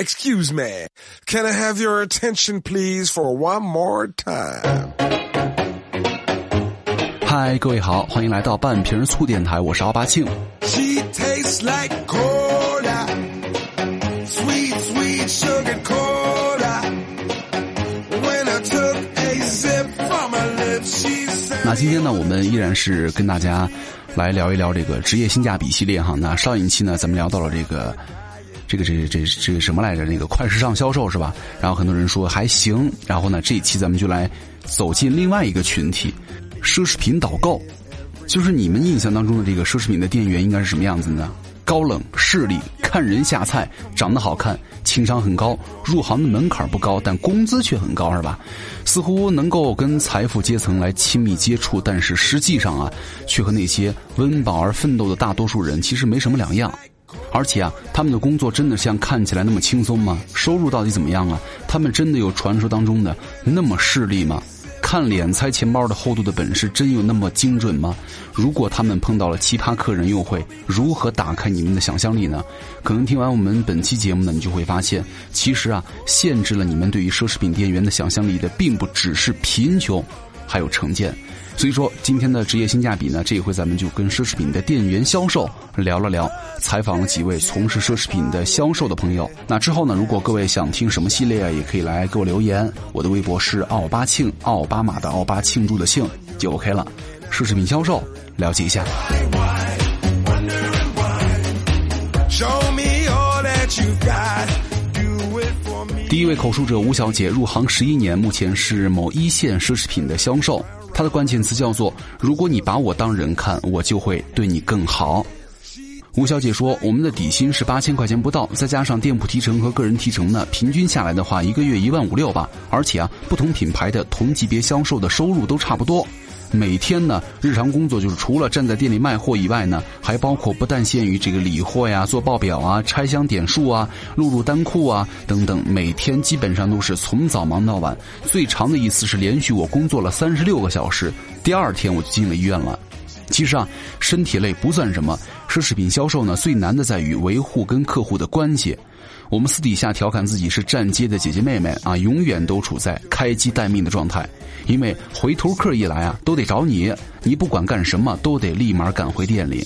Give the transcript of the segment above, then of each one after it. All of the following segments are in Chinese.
Excuse me, can I have your attention please for one more time? 嗨，各位好，欢迎来到半瓶醋电台，我是奥巴庆。She tastes like cola, sweet, sweet sugar cola. When I took a sip from her lips, she said. 那今天呢，我们依然是跟大家来聊一聊这个职业性价比系列哈。那上一期呢，咱们聊到了这个。这个这个这个这个什么来着？那个快时尚销售是吧？然后很多人说还行。然后呢，这一期咱们就来走进另外一个群体——奢侈品导购。就是你们印象当中的这个奢侈品的店员应该是什么样子呢？高冷、势利、看人下菜，长得好看，情商很高，入行的门槛不高，但工资却很高，是吧？似乎能够跟财富阶层来亲密接触，但是实际上啊，却和那些温饱而奋斗的大多数人其实没什么两样。而且啊，他们的工作真的像看起来那么轻松吗？收入到底怎么样啊？他们真的有传说当中的那么势利吗？看脸猜钱包的厚度的本事真有那么精准吗？如果他们碰到了奇葩客人，又会如何打开你们的想象力呢？可能听完我们本期节目呢，你就会发现，其实啊，限制了你们对于奢侈品店员的想象力的，并不只是贫穷，还有成见。所以说，今天的职业性价比呢，这一回咱们就跟奢侈品的店员销售聊了聊，采访了几位从事奢侈品的销售的朋友。那之后呢，如果各位想听什么系列啊，也可以来给我留言。我的微博是奥巴庆，奥巴马的奥巴庆祝的庆就 OK 了。奢侈品销售，了解一下。Show me all that you got. 第一位口述者吴小姐入行十一年，目前是某一线奢侈品的销售。她的关键词叫做“如果你把我当人看，我就会对你更好”。吴小姐说：“我们的底薪是八千块钱不到，再加上店铺提成和个人提成呢，平均下来的话，一个月一万五六吧。而且啊，不同品牌的同级别销售的收入都差不多。每天呢，日常工作就是除了站在店里卖货以外呢，还包括不但限于这个理货呀、做报表啊、拆箱点数啊、录入单库啊等等，每天基本上都是从早忙到晚。最长的一次是连续我工作了三十六个小时，第二天我就进了医院了。”其实啊，身体累不算什么。奢侈品销售呢，最难的在于维护跟客户的关系。我们私底下调侃自己是站街的姐姐妹妹啊，永远都处在开机待命的状态。因为回头客一来啊，都得找你，你不管干什么都得立马赶回店里。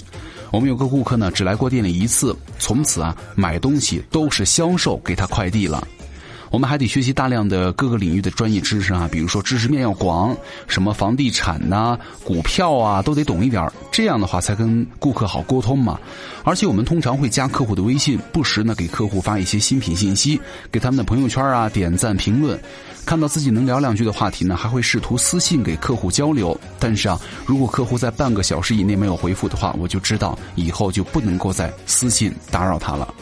我们有个顾客呢，只来过店里一次，从此啊，买东西都是销售给他快递了。我们还得学习大量的各个领域的专业知识啊，比如说知识面要广，什么房地产呐、股票啊都得懂一点这样的话才跟顾客好沟通嘛。而且我们通常会加客户的微信，不时呢给客户发一些新品信息，给他们的朋友圈啊点赞评论。看到自己能聊两句的话题呢，还会试图私信给客户交流。但是啊，如果客户在半个小时以内没有回复的话，我就知道以后就不能够再私信打扰他了。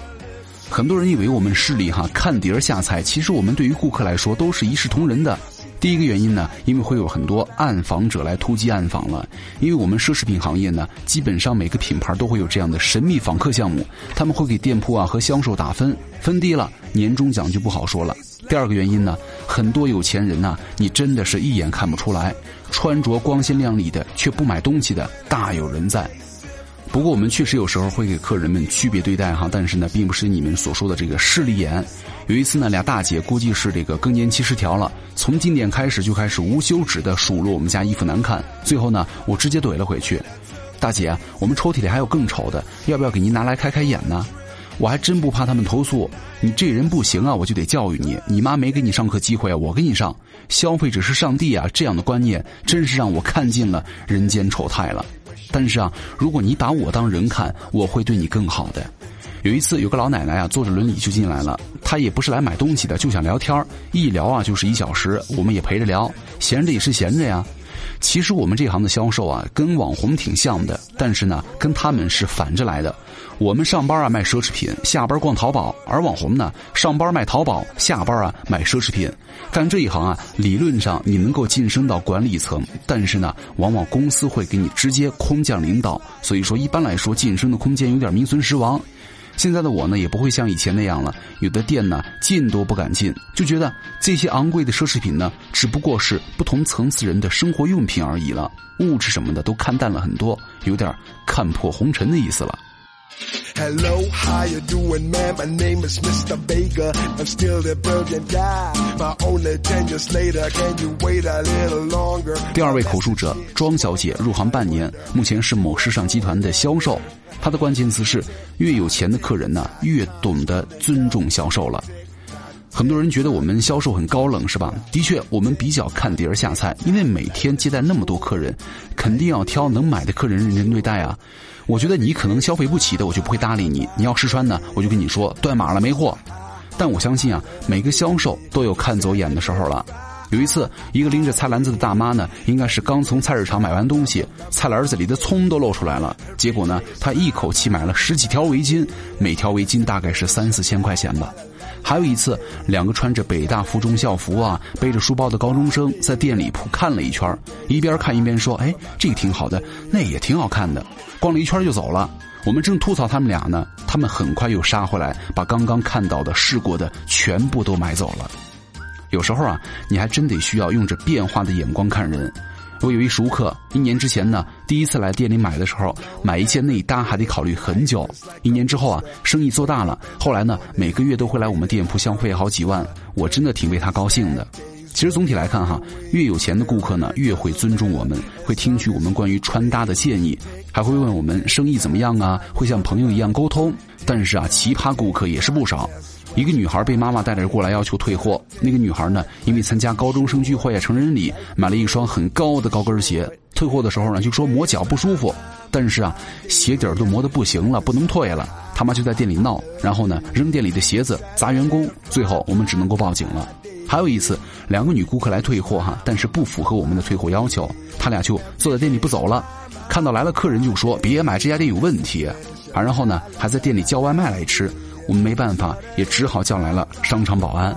很多人以为我们势利哈看碟儿下菜，其实我们对于顾客来说都是一视同仁的。第一个原因呢，因为会有很多暗访者来突击暗访了。因为我们奢侈品行业呢，基本上每个品牌都会有这样的神秘访客项目，他们会给店铺啊和销售打分，分低了年终奖就不好说了。第二个原因呢，很多有钱人呐、你真的是一眼看不出来，穿着光鲜亮丽的却不买东西的大有人在。不过我们确实有时候会给客人们区别对待哈，但是呢，并不是你们所说的这个势利眼。有一次呢，俩大姐估计是这个更年期失调了，从进店开始就开始无休止的数落我们家衣服难看。最后呢，我直接怼了回去：“大姐，我们抽屉里还有更丑的，要不要给您拿来开开眼呢？”我还真不怕他们投诉，你这人不行啊，我就得教育你。你妈没给你上课机会，我给你上。消费者是上帝啊，这样的观念真是让我看尽了人间丑态了。但是啊，如果你把我当人看，我会对你更好的。有一次，有个老奶奶啊，坐着轮椅就进来了。她也不是来买东西的，就想聊天一聊啊就是一小时，我们也陪着聊，闲着也是闲着呀。其实我们这行的销售啊，跟网红挺像的，但是呢，跟他们是反着来的。我们上班啊卖奢侈品，下班逛淘宝；而网红呢，上班卖淘宝，下班啊买奢侈品。干这一行啊，理论上你能够晋升到管理层，但是呢，往往公司会给你直接空降领导，所以说一般来说晋升的空间有点名存实亡。现在的我呢，也不会像以前那样了。有的店呢，进都不敢进，就觉得这些昂贵的奢侈品呢，只不过是不同层次人的生活用品而已了。物质什么的都看淡了很多，有点看破红尘的意思了。Hello, how you doing, man? My name is Mr. Baker. I'm still the brilliant guy. But only ten years later, can you wait a little longer? 第二位口述者庄小姐入行半年，目前是某时尚集团的销售。她的关键词是：越有钱的客人呢，越懂得尊重销售了。很多人觉得我们销售很高冷，是吧？的确，我们比较看碟儿下菜，因为每天接待那么多客人，肯定要挑能买的客人认真对待啊。我觉得你可能消费不起的，我就不会搭理你。你要试穿呢，我就跟你说断码了，没货。但我相信啊，每个销售都有看走眼的时候了。有一次，一个拎着菜篮子的大妈呢，应该是刚从菜市场买完东西，菜篮子里的葱都露出来了。结果呢，她一口气买了十几条围巾，每条围巾大概是三四千块钱吧。还有一次，两个穿着北大附中校服啊、背着书包的高中生在店里铺看了一圈，一边看一边说：“哎，这个挺好的，那也挺好看的。”逛了一圈就走了。我们正吐槽他们俩呢，他们很快又杀回来，把刚刚看到的、试过的全部都买走了。有时候啊，你还真得需要用着变化的眼光看人。我有一熟客，一年之前呢，第一次来店里买的时候，买一件内搭还得考虑很久。一年之后啊，生意做大了，后来呢，每个月都会来我们店铺消费好几万，我真的挺为他高兴的。其实总体来看哈，越有钱的顾客呢，越会尊重我们，会听取我们关于穿搭的建议，还会问我们生意怎么样啊，会像朋友一样沟通。但是啊，奇葩顾客也是不少。一个女孩被妈妈带着过来要求退货。那个女孩呢，因为参加高中生聚会啊、成人礼，买了一双很高的高跟鞋。退货的时候呢，就说磨脚不舒服。但是啊，鞋底儿都磨得不行了，不能退了。他妈就在店里闹，然后呢，扔店里的鞋子砸员工。最后我们只能够报警了。还有一次，两个女顾客来退货哈，但是不符合我们的退货要求，他俩就坐在店里不走了。看到来了客人就说别买，这家店有问题。啊，然后呢，还在店里叫外卖来吃。我们没办法，也只好叫来了商场保安。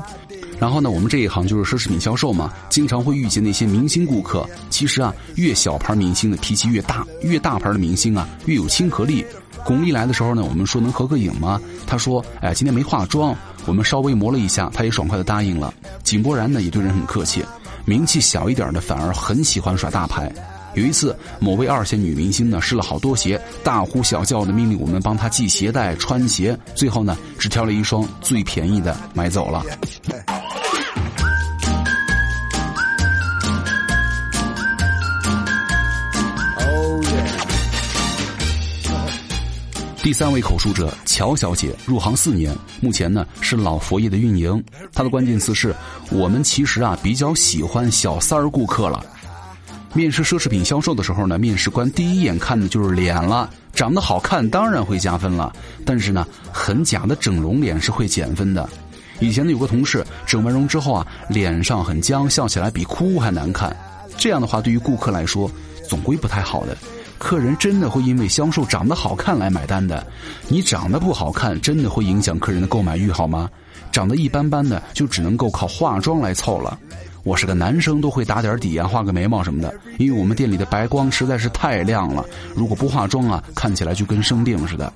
然后呢，我们这一行就是奢侈品销售嘛，经常会遇见那些明星顾客。其实啊，越小牌明星的脾气越大，越大牌的明星啊越有亲和力。巩俐来的时候呢，我们说能合个影吗？她说：“哎，今天没化妆。”我们稍微磨了一下，她也爽快的答应了。井柏然呢也对人很客气，名气小一点的反而很喜欢耍大牌。有一次，某位二线女明星呢试了好多鞋，大呼小叫的命令我们帮她系鞋带、穿鞋，最后呢只挑了一双最便宜的买走了。第三位口述者乔小姐入行四年，目前呢是老佛爷的运营。她的关键词是我们其实啊比较喜欢小三儿顾客了。面试奢侈品销售的时候呢，面试官第一眼看的就是脸了，长得好看当然会加分了。但是呢，很假的整容脸是会减分的。以前呢，有个同事整完容之后啊，脸上很僵，笑起来比哭还难看。这样的话，对于顾客来说，总归不太好的。客人真的会因为销售长得好看来买单的。你长得不好看，真的会影响客人的购买欲好吗？长得一般般的，就只能够靠化妆来凑了。我是个男生，都会打点底啊，画个眉毛什么的。因为我们店里的白光实在是太亮了，如果不化妆啊，看起来就跟生病似的。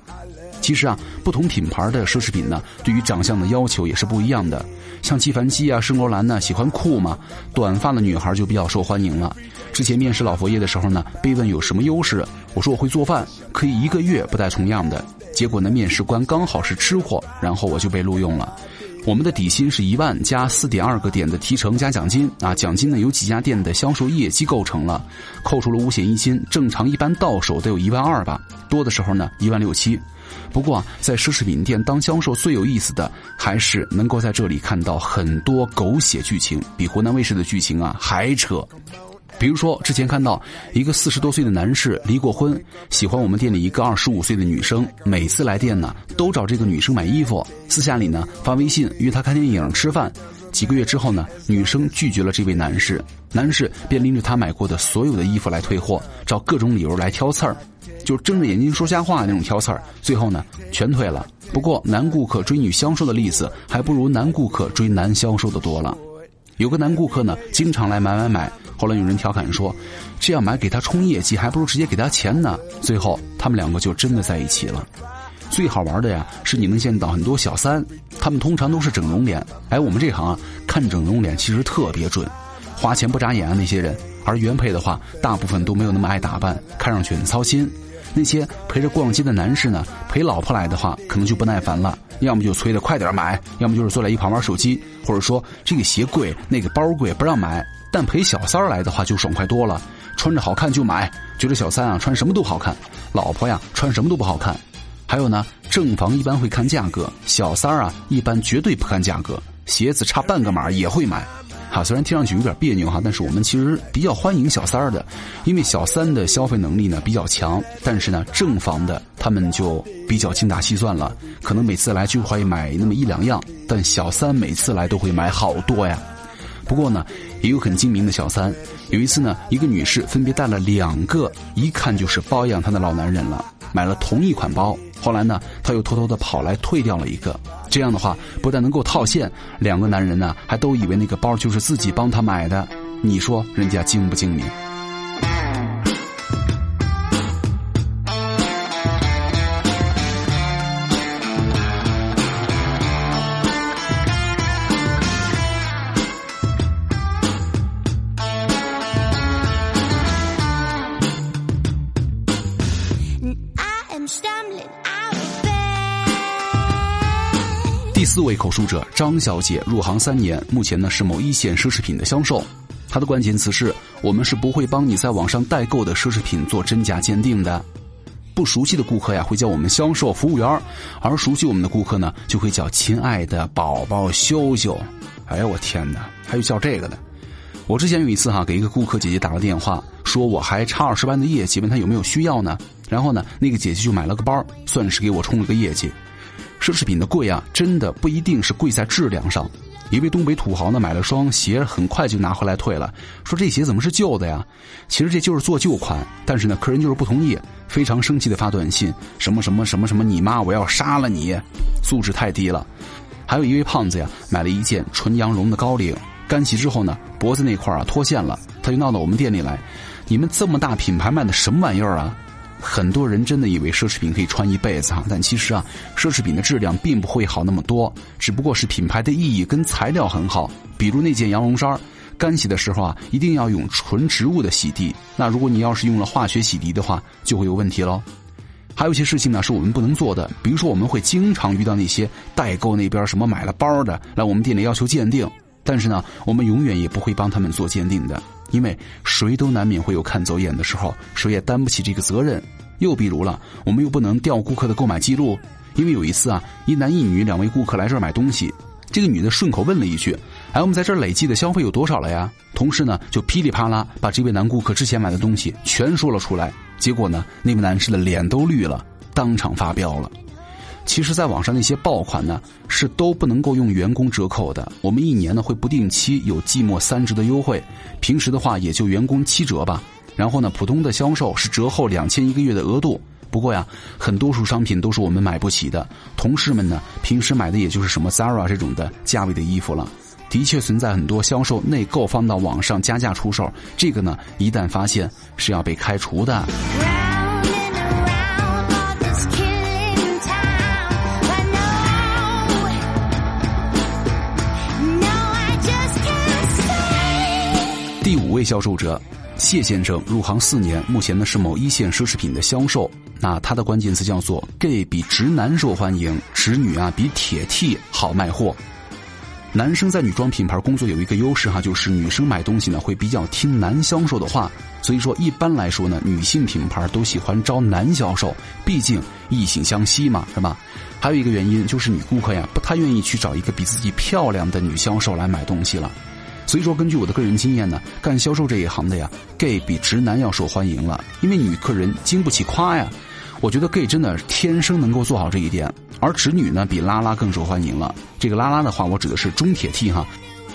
其实啊，不同品牌的奢侈品呢，对于长相的要求也是不一样的。像纪梵希啊、圣罗兰呢，喜欢酷嘛，短发的女孩就比较受欢迎了。之前面试老佛爷的时候呢，被问有什么优势，我说我会做饭，可以一个月不带重样的。结果呢，面试官刚好是吃货，然后我就被录用了。我们的底薪是一万加四点二个点的提成加奖金啊，奖金呢由几家店的销售业绩构成了，扣除了五险一金，正常一般到手得有一万二吧，多的时候呢一万六七。不过在奢侈品店当销售最有意思的，还是能够在这里看到很多狗血剧情，比湖南卫视的剧情啊还扯。比如说，之前看到一个四十多岁的男士离过婚，喜欢我们店里一个二十五岁的女生，每次来店呢都找这个女生买衣服，私下里呢发微信约她看电影、吃饭。几个月之后呢，女生拒绝了这位男士，男士便拎着他买过的所有的衣服来退货，找各种理由来挑刺儿，就睁着眼睛说瞎话那种挑刺儿，最后呢全退了。不过男顾客追女销售的例子还不如男顾客追男销售的多了。有个男顾客呢，经常来买买买。后来有人调侃说：“这样买给他冲业绩，还不如直接给他钱呢。”最后他们两个就真的在一起了。最好玩的呀，是你能见到很多小三，他们通常都是整容脸。哎，我们这行啊，看整容脸其实特别准，花钱不眨眼啊那些人。而原配的话，大部分都没有那么爱打扮，看上去很操心。那些陪着逛街的男士呢，陪老婆来的话，可能就不耐烦了，要么就催着快点买，要么就是坐在一旁玩手机，或者说这个鞋贵，那个包贵，不让买。但陪小三儿来的话就爽快多了，穿着好看就买，觉得小三啊穿什么都好看，老婆呀穿什么都不好看。还有呢，正房一般会看价格，小三儿啊一般绝对不看价格，鞋子差半个码也会买。好，虽然听上去有点别扭哈，但是我们其实比较欢迎小三儿的，因为小三的消费能力呢比较强，但是呢正房的他们就比较精打细算了，可能每次来就会买那么一两样，但小三每次来都会买好多呀。不过呢，也有很精明的小三。有一次呢，一个女士分别带了两个，一看就是包养她的老男人了，买了同一款包。后来呢，她又偷偷的跑来退掉了一个。这样的话，不但能够套现，两个男人呢还都以为那个包就是自己帮她买的。你说人家精不精明？四位口述者张小姐入行三年，目前呢是某一线奢侈品的销售。她的关键词是：我们是不会帮你在网上代购的奢侈品做真假鉴定的。不熟悉的顾客呀会叫我们销售服务员，而熟悉我们的顾客呢就会叫亲爱的宝宝羞羞。哎呀，我天哪，还有叫这个的！我之前有一次哈给一个顾客姐姐打了电话，说我还差二十万的业绩，问她有没有需要呢？然后呢，那个姐姐就买了个包，算是给我冲了个业绩。奢侈品的贵啊，真的不一定是贵在质量上。一位东北土豪呢，买了双鞋，很快就拿回来退了，说这鞋怎么是旧的呀？其实这就是做旧款，但是呢，客人就是不同意，非常生气的发短信，什么什么什么什么，你妈，我要杀了你，素质太低了。还有一位胖子呀，买了一件纯羊绒的高领，干洗之后呢，脖子那块啊脱线了，他就闹到我们店里来，你们这么大品牌卖的什么玩意儿啊？很多人真的以为奢侈品可以穿一辈子哈，但其实啊，奢侈品的质量并不会好那么多，只不过是品牌的意义跟材料很好。比如那件羊绒衫，干洗的时候啊，一定要用纯植物的洗涤。那如果你要是用了化学洗涤的话，就会有问题喽。还有一些事情呢，是我们不能做的，比如说我们会经常遇到那些代购那边什么买了包的来我们店里要求鉴定，但是呢，我们永远也不会帮他们做鉴定的。因为谁都难免会有看走眼的时候，谁也担不起这个责任。又比如了，我们又不能调顾客的购买记录，因为有一次啊，一男一女两位顾客来这儿买东西，这个女的顺口问了一句：“哎，我们在这儿累计的消费有多少了呀？”同事呢就噼里啪啦把这位男顾客之前买的东西全说了出来，结果呢，那位男士的脸都绿了，当场发飙了。其实，在网上那些爆款呢，是都不能够用员工折扣的。我们一年呢会不定期有季末三折的优惠，平时的话也就员工七折吧。然后呢，普通的销售是折后两千一个月的额度。不过呀，很多数商品都是我们买不起的。同事们呢，平时买的也就是什么 Zara 这种的价位的衣服了。的确存在很多销售内购放到网上加价出售，这个呢，一旦发现是要被开除的。五位销售者，谢先生入行四年，目前呢是某一线奢侈品的销售。那他的关键词叫做 “gay 比直男受欢迎，直女啊比铁 T 好卖货”。男生在女装品牌工作有一个优势哈，就是女生买东西呢会比较听男销售的话。所以说一般来说呢，女性品牌都喜欢招男销售，毕竟异性相吸嘛，是吧？还有一个原因就是女顾客呀不太愿意去找一个比自己漂亮的女销售来买东西了。所以说，根据我的个人经验呢，干销售这一行的呀，gay 比直男要受欢迎了，因为女客人经不起夸呀。我觉得 gay 真的天生能够做好这一点，而直女呢比拉拉更受欢迎了。这个拉拉的话，我指的是中铁 T 哈。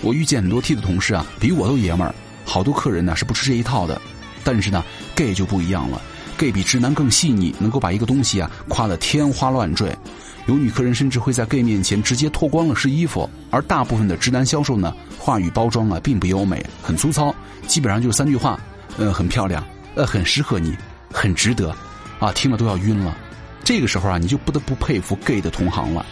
我遇见很多 T 的同事啊，比我都爷们儿，好多客人呢是不吃这一套的。但是呢，gay 就不一样了，gay 比直男更细腻，能够把一个东西啊夸得天花乱坠。有女客人甚至会在 gay 面前直接脱光了试衣服，而大部分的直男销售呢，话语包装啊并不优美，很粗糙，基本上就是三句话：呃，很漂亮，呃，很适合你，很值得，啊，听了都要晕了。这个时候啊，你就不得不佩服 gay 的同行了，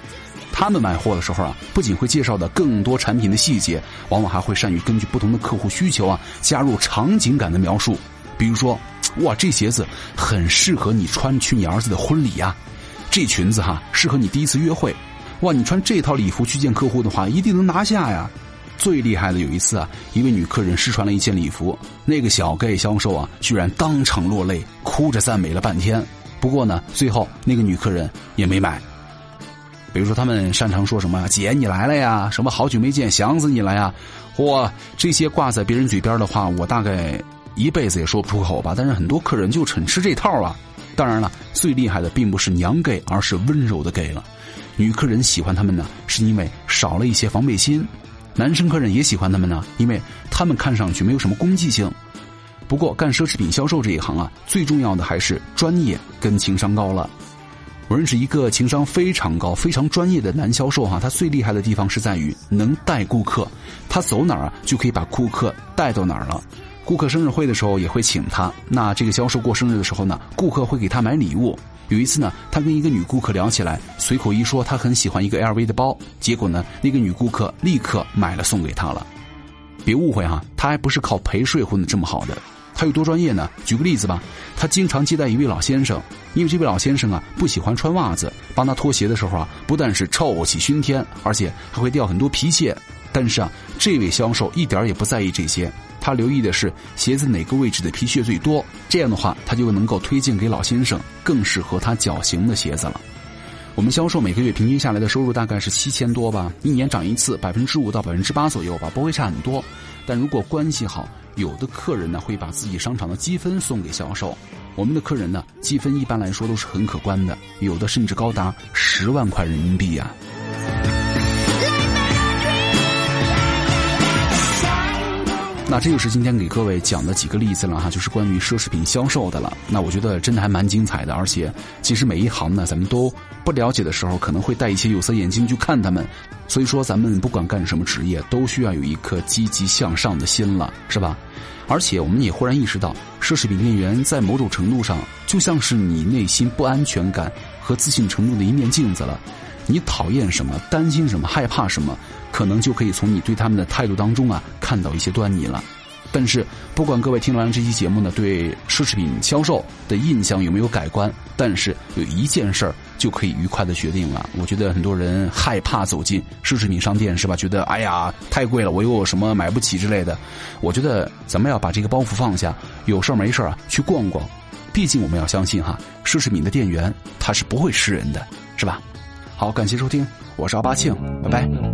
他们买货的时候啊，不仅会介绍的更多产品的细节，往往还会善于根据不同的客户需求啊，加入场景感的描述。比如说，哇，这鞋子很适合你穿去你儿子的婚礼呀，这裙子哈适合你第一次约会，哇，你穿这套礼服去见客户的话，一定能拿下呀。最厉害的有一次啊，一位女客人试穿了一件礼服，那个小 gay 销售啊，居然当场落泪，哭着赞美了半天。不过呢，最后那个女客人也没买。比如说，他们擅长说什么“姐你来了呀”，什么“好久没见，想死你了呀”，或这些挂在别人嘴边的话，我大概一辈子也说不出口吧。但是很多客人就逞吃这套啊。当然了，最厉害的并不是娘给而是温柔的给了。女客人喜欢他们呢，是因为少了一些防备心。男生客人也喜欢他们呢，因为他们看上去没有什么攻击性。不过干奢侈品销售这一行啊，最重要的还是专业跟情商高了。我认识一个情商非常高、非常专业的男销售哈，他最厉害的地方是在于能带顾客，他走哪儿啊就可以把顾客带到哪儿了。顾客生日会的时候也会请他，那这个销售过生日的时候呢，顾客会给他买礼物。有一次呢，他跟一个女顾客聊起来，随口一说他很喜欢一个 LV 的包，结果呢，那个女顾客立刻买了送给他了。别误会哈，他还不是靠陪睡混的这么好的，他有多专业呢？举个例子吧，他经常接待一位老先生，因为这位老先生啊不喜欢穿袜子，帮他脱鞋的时候啊，不但是臭气熏天，而且还会掉很多皮屑。但是啊，这位销售一点也不在意这些。他留意的是鞋子哪个位置的皮屑最多，这样的话他就能够推荐给老先生更适合他脚型的鞋子了。我们销售每个月平均下来的收入大概是七千多吧，一年涨一次百分之五到百分之八左右吧，不会差很多。但如果关系好，有的客人呢会把自己商场的积分送给销售。我们的客人呢积分一般来说都是很可观的，有的甚至高达十万块人民币呀。那这就是今天给各位讲的几个例子了哈，就是关于奢侈品销售的了。那我觉得真的还蛮精彩的，而且其实每一行呢，咱们都不了解的时候，可能会戴一些有色眼镜去看他们。所以说，咱们不管干什么职业，都需要有一颗积极向上的心了，是吧？而且我们也忽然意识到，奢侈品店员在某种程度上就像是你内心不安全感和自信程度的一面镜子了。你讨厌什么，担心什么，害怕什么，可能就可以从你对他们的态度当中啊看到一些端倪了。但是，不管各位听完这期节目呢，对奢侈品销售的印象有没有改观，但是有一件事儿就可以愉快的决定了。我觉得很多人害怕走进奢侈品商店，是吧？觉得哎呀太贵了，我又什么买不起之类的。我觉得咱们要把这个包袱放下，有事儿没事儿啊去逛逛。毕竟我们要相信哈，奢侈品的店员他是不会吃人的，是吧？好，感谢收听，我是阿巴庆，拜拜。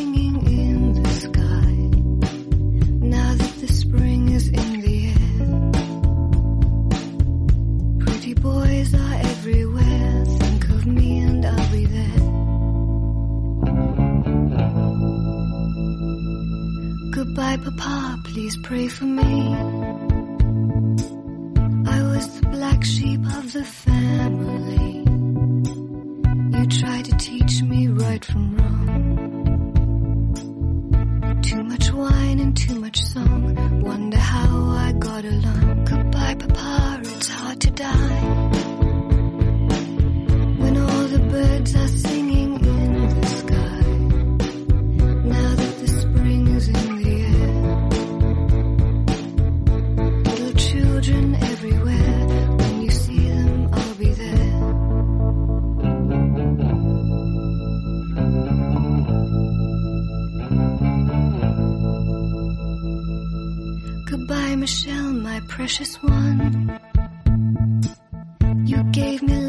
Goodbye, Papa, please pray for me. I was the black sheep of the family. Precious one. You gave me